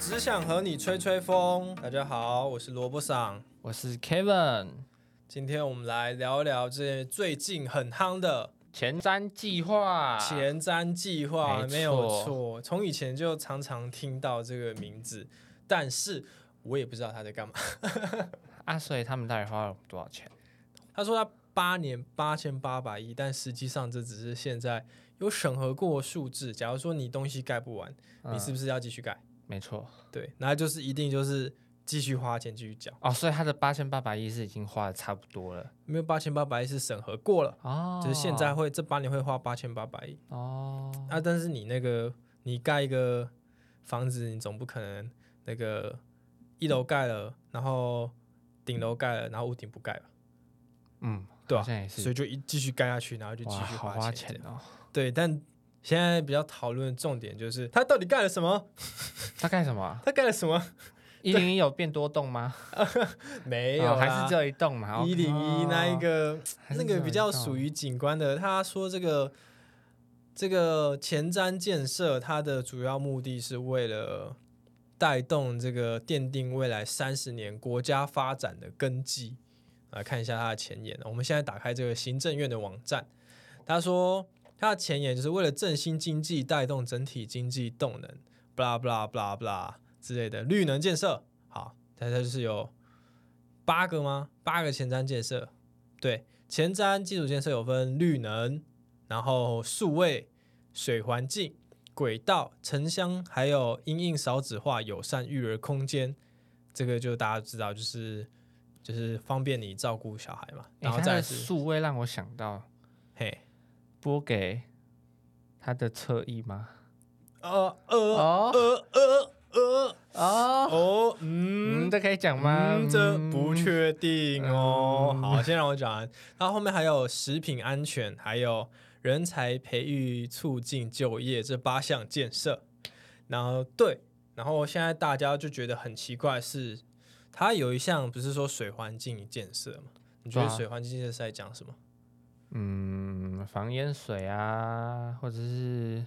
只想和你吹吹风。大家好，我是萝卜桑。我是 Kevin。今天我们来聊一聊这最近很夯的前瞻计划。前瞻计划，没没有错。从以前就常常听到这个名字，但是我也不知道他在干嘛。啊，所以他们到底花了多少钱？他说他八年八千八百亿，但实际上这只是现在有审核过的数字。假如说你东西盖不完，嗯你是不是要继续盖？没错。对，那就是一定就是继续花钱继续缴。哦，所以他的八千八百亿是已经花的差不多了。没有八千八百亿是审核过了，哦，就是现在会这八年会花八千八百亿哦，啊。但是你那个你盖一个房子，你总不可能那个一楼盖了，然后顶楼盖了，然后屋顶不盖吧？嗯，对啊。所以就一继续盖下去，然后就继，续好花。钱哦。对，但现在比较讨论的重点就是他到底干了什么？他干什么啊？他干了什么？一零一有变多栋吗？没有、哦还是只有一栋嘛？一零一那一个、哦那个比较属于景观的。他说这个这个前瞻建设，它的主要目的是为了带动这个奠定未来三十年国家发展的根基。来看一下它的前言。我们现在打开这个行政院的网站，他说他的前言就是为了振兴经济，带动整体经济动能，blah blah blah blah 之类的绿能建设。好，它它就是有八个吗？八个前瞻建设。对，前瞻基础建设有分绿能，然后数位、水环境、轨道、城乡，还有因应少子化友善育儿空间。这个就大家知道，就是就是方便你照顾小孩嘛。然后再数位让我想到，拨给他的侧翼吗？呃呃哦呃呃呃哦，哦，嗯嗯，，这可以讲吗？嗯，这不嗯确定哦。嗯好，先让我讲完。然后后面还有食品安全，还有人才培育、促进就业这八项建设。然后对，然后现在大家就觉得很奇怪是，它有一项不是说水环境建设吗？你觉得水环境建设是在讲什么？嗯，防淹水啊，或者是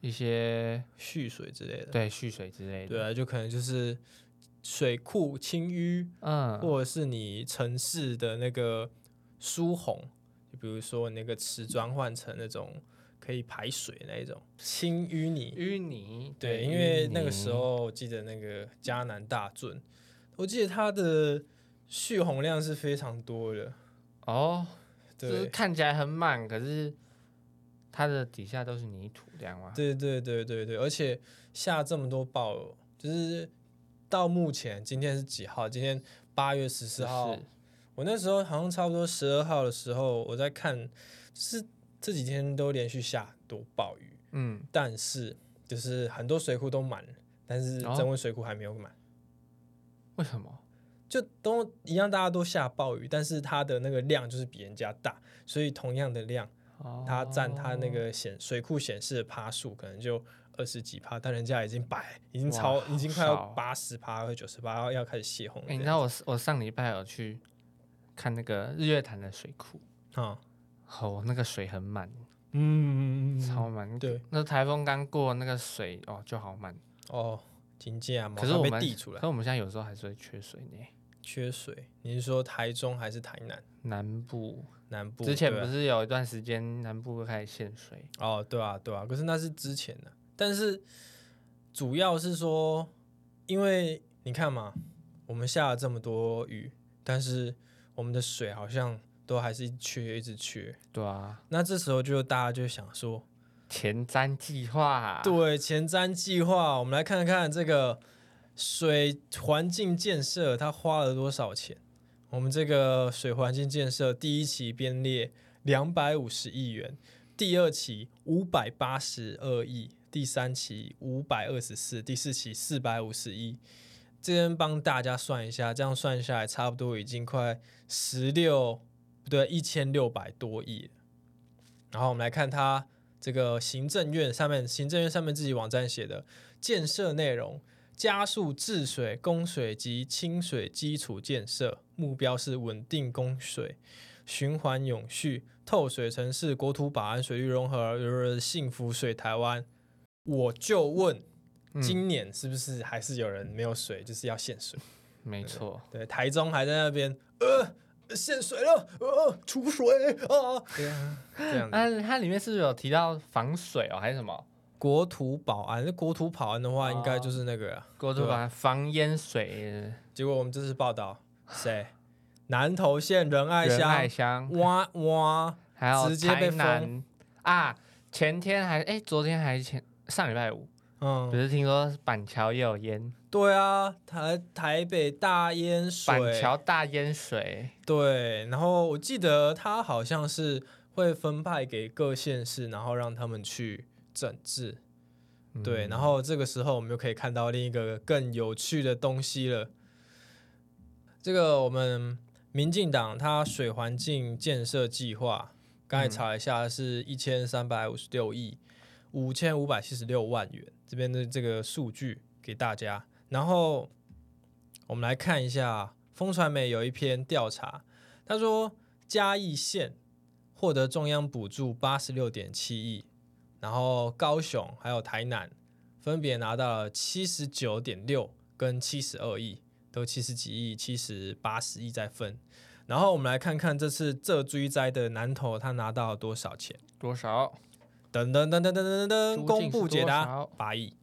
一些蓄水之类的。对蓄水之类的。对啊，就可能就是水库清淤，嗯，或者是你城市的那个疏洪，就比如说那个瓷砖换成那种可以排水那一种清淤泥。淤泥，对，因为那个时候我记得那个迦南大圳，我记得它的蓄洪量是非常多的。哦，就是，看起来很满，可是它的底下都是泥土，这样吗？对对对对对，而且下这么多暴雨，就是到目前今天是几号？今天八月十四号。我那时候好像差不多十二号的时候，我在看，就是这几天都连续下很多暴雨，嗯，但是就是很多水库都满了，但是哦增温水库还没有满，为什么？就都一样，大家都下暴雨，但是它的那个量就是比人家大，所以同样的量，哦，它占它那个显水库显示的趴数可能就二十几趴，但人家已经百，已经超，已经快要八十趴或九十趴，要要开始泄洪了哎、你。知道我我上礼拜有去看那个日月潭的水库，啊，哦，那个水很满，嗯，超满。对，那台风刚过，那个水哦就好满。哦，金价嘛，被可是我们递出来可。是我们现在有时候还是会缺水呢。缺水，你是说台中还是台南？南部南部之前不是有一段时间南部开始限水，哦，对啊，对啊，可是那是之前的，但是主要是说，因为你看嘛，我们下了这么多雨，但是我们的水好像都还是一缺，一直缺。对啊，那这时候就大家就想说，前瞻计划，对前瞻计划，我们来看看这个水环境建设它花了多少钱。我们这个水环境建设第一期编列两百五十亿元，第二期五百八十二亿，第三期五百二十四，第四期四百五十亿。这边帮大家算一下，这样算下来差不多已经快十六不对一千六百多亿。然后我们来看它这个行政院上面，行政院上面自己网站写的建设内容，加速治水、供水及清水基础建设，目标是稳定供水、循环永续、透水城市、国土保安、水利融合、幸福水台湾。我就问，嗯今年是不是还是有人没有水，就是要限水？没错，对，台中还在那边呃限水了，呃储水啊，对啊，这样子。那它里面是不是有提到防水哦，还是什么？国土保安，那国土保安的话，应该就是那个啊。国土保安防淹水，结果我们这次报道，谁？南投县仁爱仁爱乡。乡，哇哇，还有直接被台南。啊，前天还哎，昨天还前上礼拜五，嗯。不嗯，是听说板桥也有淹，对啊，台台北大淹水，板桥大淹水，对，然后我记得他好像是会分派给各县市，然后让他们去整治。对，嗯然后这个时候我们就可以看到另一个更有趣的东西了。这个我们民进党它水环境建设计划，刚才查了一下是一千三百五十六亿五千五百七十六万元，这边的这个数据给大家。然后我们来看一下，风传媒有一篇调查，他说嘉义县获得中央补助八十六点七亿，然后高雄还有台南分别拿到了七十九点六跟七十二亿，都七十几亿、七十八十亿在分。然后我们来看看这次这追灾的南投，他拿到了多少钱？多少？噔噔噔噔噔噔噔，公是布解答八亿，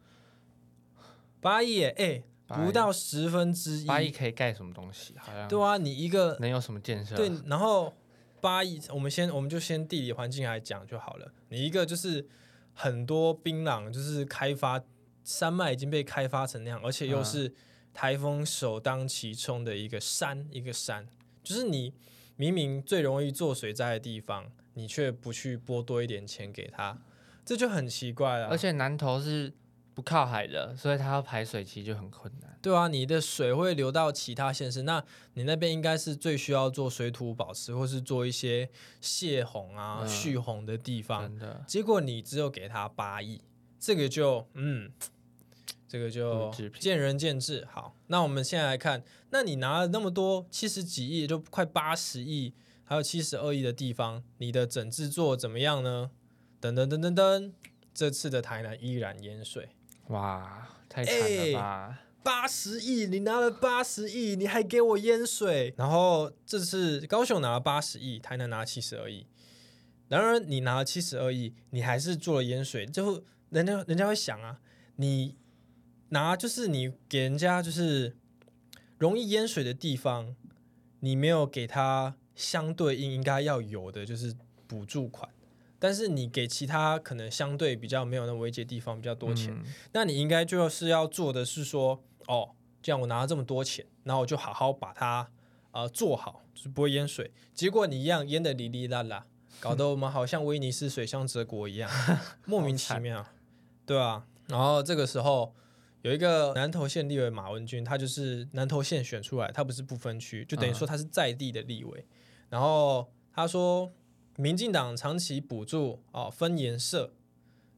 八亿耶，哎、不到十分之一，八亿可以盖什么东西？好像对啊，你一个能有什么建设？对，然后八亿，我们先我们就先地理环境来讲就好了。你一个就是很多槟榔，就是开发山脉已经被开发成那样，而且又嗯是台风首当其冲的一个山，一个山，就是你明明最容易做水灾的地方，你却不去拨多一点钱给他，这就很奇怪了。而且南投是不靠海的，所以它要排水其实就很困难。对啊，你的水会流到其他县市，那你那边应该是最需要做水土保持，或是做一些泄洪啊、嗯蓄洪的地方。真的，结果你只有给他八亿，这个就嗯，这个就见仁见智。好，那我们现在来看，那你拿了那么多七十几亿，就快八十亿，还有七十二亿的地方，你的整治做怎么样呢？等等等等等，这次的台南依然淹水。哇，太惨了吧！八十亿，你拿了八十亿，你还给我淹水。然后这次高雄拿了八十亿，台南拿了七十二亿。然而你拿了七十二亿，你还是做了淹水，就人家人家会想啊，你拿就是你给人家就是容易淹水的地方，你没有给他相对应应该要有的就是补助款，但是你给其他可能相对比较没有那么危机的地方比较多钱。嗯那你应该就是要做的是说，哦，既然我拿了这么多钱，然后我就好好把它呃做好，就是不会淹水。结果你一样淹的哩哩啦啦，搞得我们好像威尼斯水乡泽国一样，莫名其妙，对啊。然后这个时候有一个南投县立委马文君，他就是南投县选出来，他不是不分区，就等于说他是在地的立委。然后他说，民进党长期补助哦分颜色，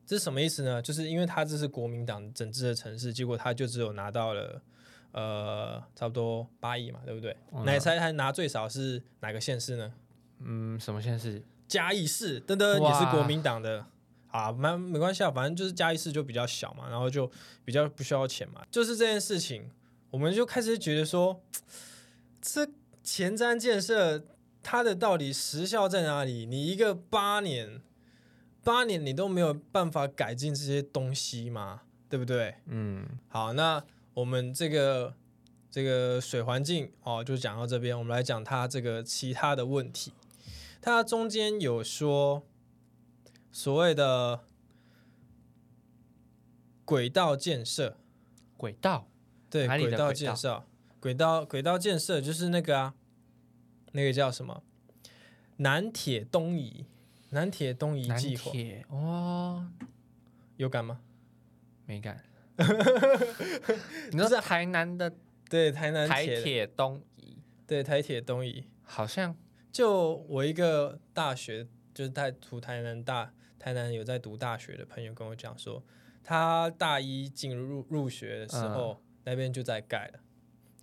这是什么意思呢？就是因为他这是国民党整治的城市，结果他就只有拿到了呃差不多八亿嘛，对不对？嗯那你猜他拿最少是哪个县市呢？嗯，什么县市？嘉义市，噔噔也是国民党的啊，没没关系啊，反正就是嘉义市就比较小嘛，然后就比较不需要钱嘛。就是这件事情，我们就开始觉得说，这前瞻建设它的到底时效在哪里？你一个八年，八年你都没有办法改进这些东西嘛，对不对？嗯，好，那我们这个这个水环境哦，就讲到这边，我们来讲它这个其他的问题。它中间有说所谓的轨道建设，轨道对，轨道建设，轨道轨道建设就是那个啊，那个叫什么？南铁东移，南铁东移南计划铁哦，有感吗？没感。你说是啊说台南的对，台南台铁，铁东移，对，台铁东移。好像就我一个大学，就是在读台南大台南有在读大学的朋友跟我讲说，他大一进入入学的时候，那边就在盖了，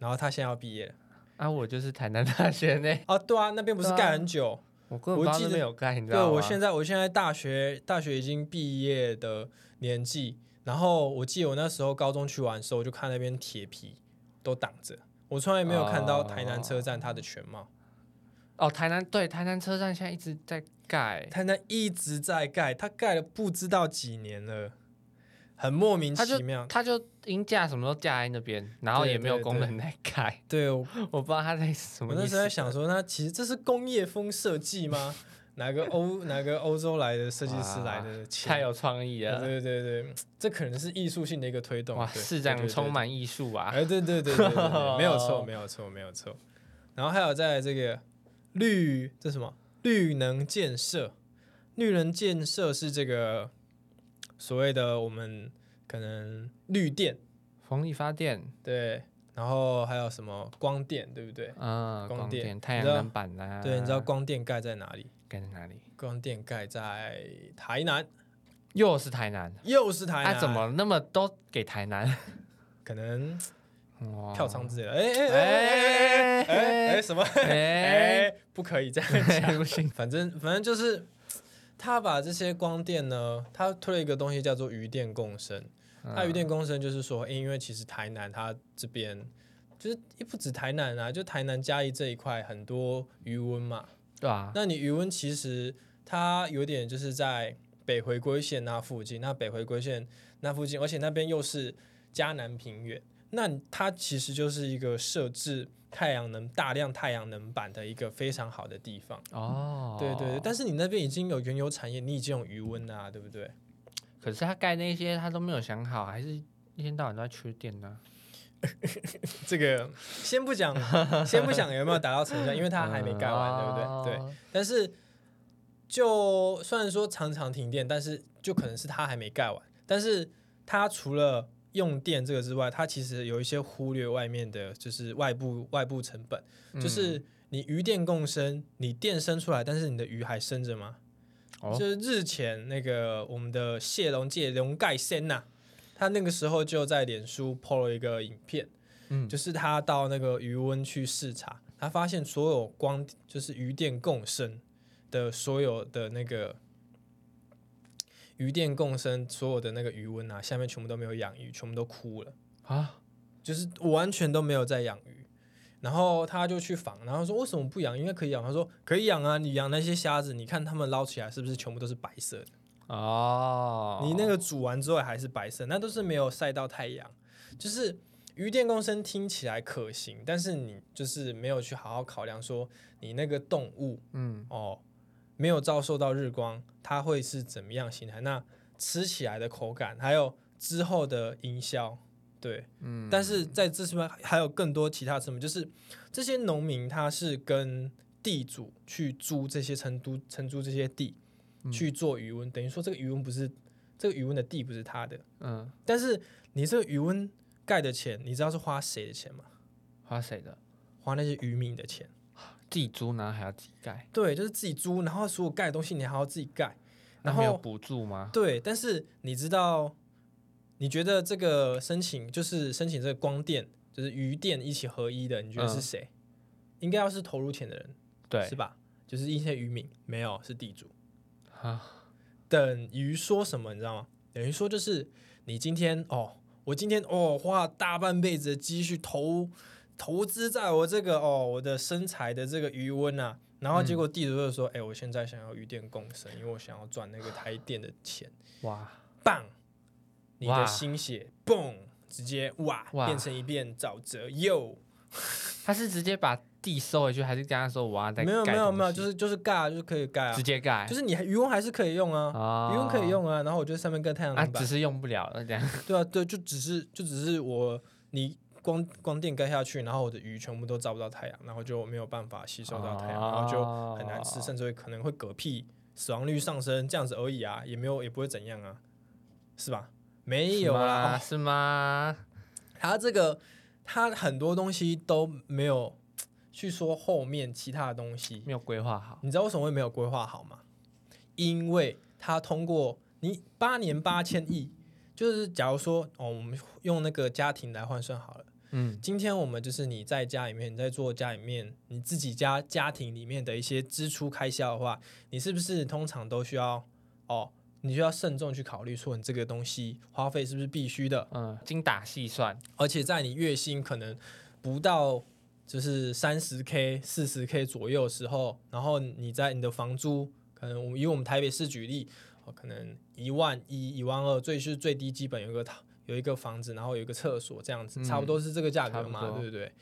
然后他现在要毕业了。啊，我就是台南大学呢，哦，对啊，那边不是对啊盖很久？我根本我记得边有盖，你知对，道吗？我现在我现在大学大学已经毕业的年纪，然后我记得我那时候高中去玩的时候，我就看那边铁皮都挡着，我从来没有看到台南车站它的全貌。哦，台南对台南车站现在一直在盖，台南一直在盖，它盖了不知道几年了，很莫名它就其妙。它就音架什么都架在那边，然后也没有对对功能在盖，对，我我不知道他在什么。我那时候在想说，那其实这是工业风设计吗？哪个欧哪个欧洲来的设计师来的？太有创意了，对对对对，这可能是艺术性的一个推动。哇，对市长充满艺术啊！哎，对对对对对对，没有错，没有错，没有错。然后还有在这个绿这什么绿能建设，绿能建设是这个所谓的我们可能绿电风力发电，对，然后还有什么光电对不对？嗯，光电、太阳能板啦，对，你知道光电盖在哪里？盖在哪里？光电盖在台南，又是台南，又是台南，啊，怎么那么都给台南？可能哇票仓之类的？哎哎哎哎哎哎什么？哎，哎，不可以这样讲。不行，反正反正就是他把这些光电呢，他推了一个东西叫做余电共生。那余电共生就是说，因为其实台南它这边就是也不止台南啊，就台南嘉义这一块很多余温嘛。对啊，那你余温其实它有点就是在北回归线那附近，那北回归线那附近，而且那边又是嘉南平原，那它其实就是一个设置太阳能大量太阳能板的一个非常好的地方。哦，对对对，但是你那边已经有原油产业，你已经有余温啊，对不对？可是他盖那些他都没有想好，还是一天到晚都在缺电呢、这个先不讲，先不讲有没有达到成效，因为它还没盖完，对不对？对。对，但是就虽然说常常停电，但是就可能是它还没盖完。但是它除了用电这个之外，它其实有一些忽略外面的，就是外部外部成本，就是你鱼电共生，你电生出来，但是你的鱼还生着吗？哦。就是日前那个我们的谢龙介龙盖先呐、他那个时候就在脸书 PO 了一个影片，嗯。就是他到那个余温去视察，他发现所有光就是鱼电共生的所有的那个余电共生所有的那个余温啊，下面全部都没有养鱼，全部都枯了，啊，就是完全都没有在养鱼。然后他就去访，然后说为什么不养？应该可以养。他说可以养啊，你养那些虾子，你看他们捞起来是不是全部都是白色的？哦，你那个煮完之后还是白色，那都是没有晒到太阳。就是鱼电共生听起来可行，但是你就是没有去好好考量说你那个动物嗯哦没有遭受到日光，它会是怎么样形态？那吃起来的口感，还有之后的营销，对，嗯，但是在这上面还有更多其他成本，就是这些农民他是跟地主去租这些成都承租这些地、嗯去做余温，等于说这个余温不是这个余温的地不是他的，嗯，但是你这个余温盖的钱，你知道是花谁的钱吗？花谁的？花那些渔民的钱。自己租然后还要自己盖，对，就是自己租，然后所有盖的东西你还要自己盖，然后有补助吗？对，但是你知道，你觉得这个申请就是申请这个光电，就是余电一起合一的，你觉得是嗯谁？应该要是投入钱的人，对是，吧？就是一些渔民，没有是地主。啊，等于说什么，你知道吗？等于说就是你今天哦，我今天哦花了大半辈子的积蓄投投资在我这个哦我的身材的这个余温啊，然后结果地主就说，哎、我现在想要鱼电共生，因为我想要赚那个台电的钱，哇，棒，你的心血嘣，直接哇哇。变成一片沼泽哟。他是直接把地收回去，还是跟他说我要再没有没有没有，就是就是盖啊，就是可以盖啊。直，接盖，就是你还余温还是可以用啊，啊余温可以用啊，然后我就在上面跟太阳板。只是用不了了这样。对啊，对，就只是就只是我你光光电盖下去，然后我的鱼全部都照不到太阳，然后就没有办法吸收到太阳，然后就很难吃，哦甚至会可能会嗝屁，死亡率上升，这样子而已啊，也没有也不会怎样啊，是吧？没有啦，哦是吗？是吗？它这个它很多东西都没有去说后面其他的东西，没有规划好。你知道为什么会没有规划好吗？因为它通过你八年八千亿，就是假如说哦，我们用那个家庭来换算好了。嗯今天我们就是你在家里面，你在做家里面你自己家家庭里面的一些支出开销的话，你是不是通常都需要哦？你就要慎重去考虑说你这个东西花费是不是必须的，嗯，精打细算，而且在你月薪可能不到就是三十 K、四十 K 左右的时候，然后你在你的房租，可能我们以我们台北市举例，哦，可能一万一、一万二，最是最低基本有一个有一个房子，然后有一个厕所这样子，嗯差不多是这个价格嘛，不对不对？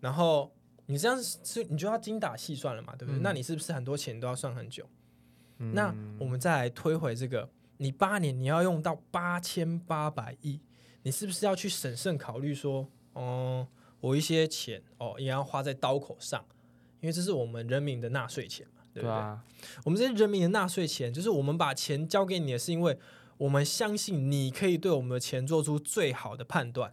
然后你这样是你就要精打细算了嘛，对不对？嗯那你是不是很多钱都要算很久？嗯那我们再来推回这个，你八年你要用到八千八百亿，你是不是要去审慎考虑说，哦、我一些钱哦也要花在刀口上，因为这是我们人民的纳税钱嘛，对不对？对啊，我们这些人民的纳税钱，就是我们把钱交给你的是因为我们相信你可以对我们的钱做出最好的判断，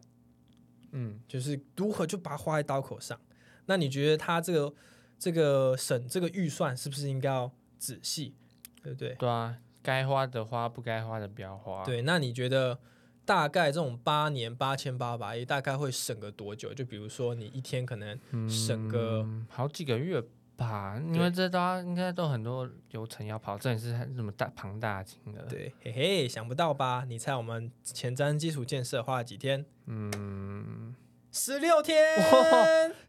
嗯，就是如何就把它花在刀口上。那你觉得他这个这个省这个预算是不是应该要仔细，对不对？对啊，该花的花，不该花的不要花。，对，那你觉得大概这种八年八千八百亿，大概会省个多久？就比如说你一天可能省个嗯好几个月吧，因为这都要应该都很多流程要跑，这也是什么大庞大金额。，对，嘿嘿，想不到吧？你猜我们前瞻基础建设花了几天？嗯，十六天，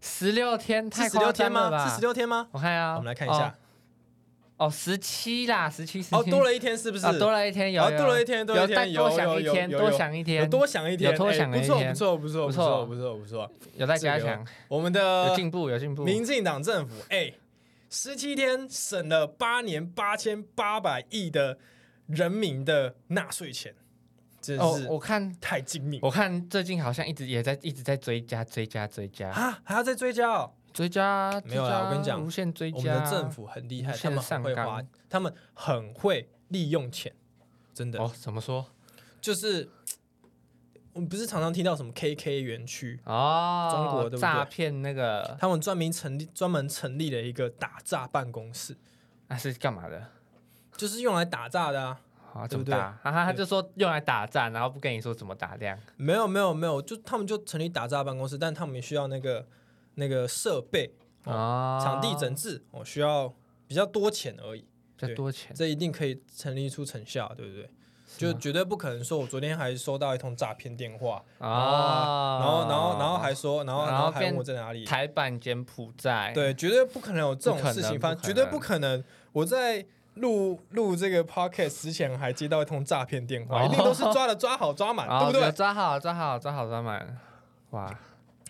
十六天太夸天吗？张了吧？是十六天吗？我看啊，我们来看一下。哦，十七啦，十七，哦，多了一天是不是？啊，多了一天，有哦多了一天，多了一天，多有有想一天，多有有想一天，有多想一天，有多想了哎不错，一天不错，不错，不错，不错不错，不错。有在加强，我们有的进步，有进步。民进党政府，哎，十七天省了八年八千八百亿的人民的纳税钱，真哦，是我看太精明我看最近好像一直也在一直在追加追加追加啊！还要再追加哦。追加，没有啦我跟你讲无限追加。我们的政府很厉害，他们很会花，他们很会利用钱，真的哦，怎么说？就是 我们不是常常听到什么 KK 园区，哦，中国对不对诈骗那个他们专门成立专门成立了一个打诈办公室，那是干嘛的？就是用来打诈的啊。啊，对不对？啊，他就说用来打仗，然后不跟你说怎么打这样。没有没有没有，就他们就成立打诈办公室，但他们也需要那个那个设备、哦、啊，场地整治哦，需要比较多钱而已。比较多钱，这一定可以成立出成效，对不对？就绝对不可能说，我昨天还收到一通诈骗电话，啊，然后然后然后还说，然后然后还问我在哪里，台版柬埔寨，对，绝对不可能有这种事情发生，绝对不可能。我在录录这个 podcast 之前还接到一通诈骗电话，哦 一定都是抓的抓好抓满，啊，对不对？抓好，抓好，抓好，抓满，哇，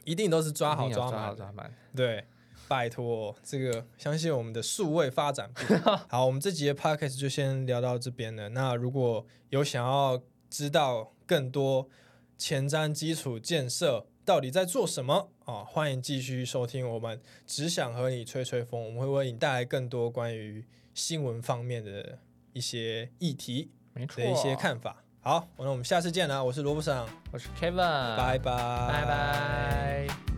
一定都是抓好抓满，抓满。对。拜托，这个相信我们的数位发展部。好，我们这集的 podcast 就先聊到这边了。那如果有想要知道更多前瞻基础建设到底在做什么啊，欢迎继续收听我们只想和你吹吹风，我们会为你带来更多关于新闻方面的一些议题没错，的一些，看法。好，那我们下次见啦！我是罗布桑，我是 Kevin，拜拜，拜拜。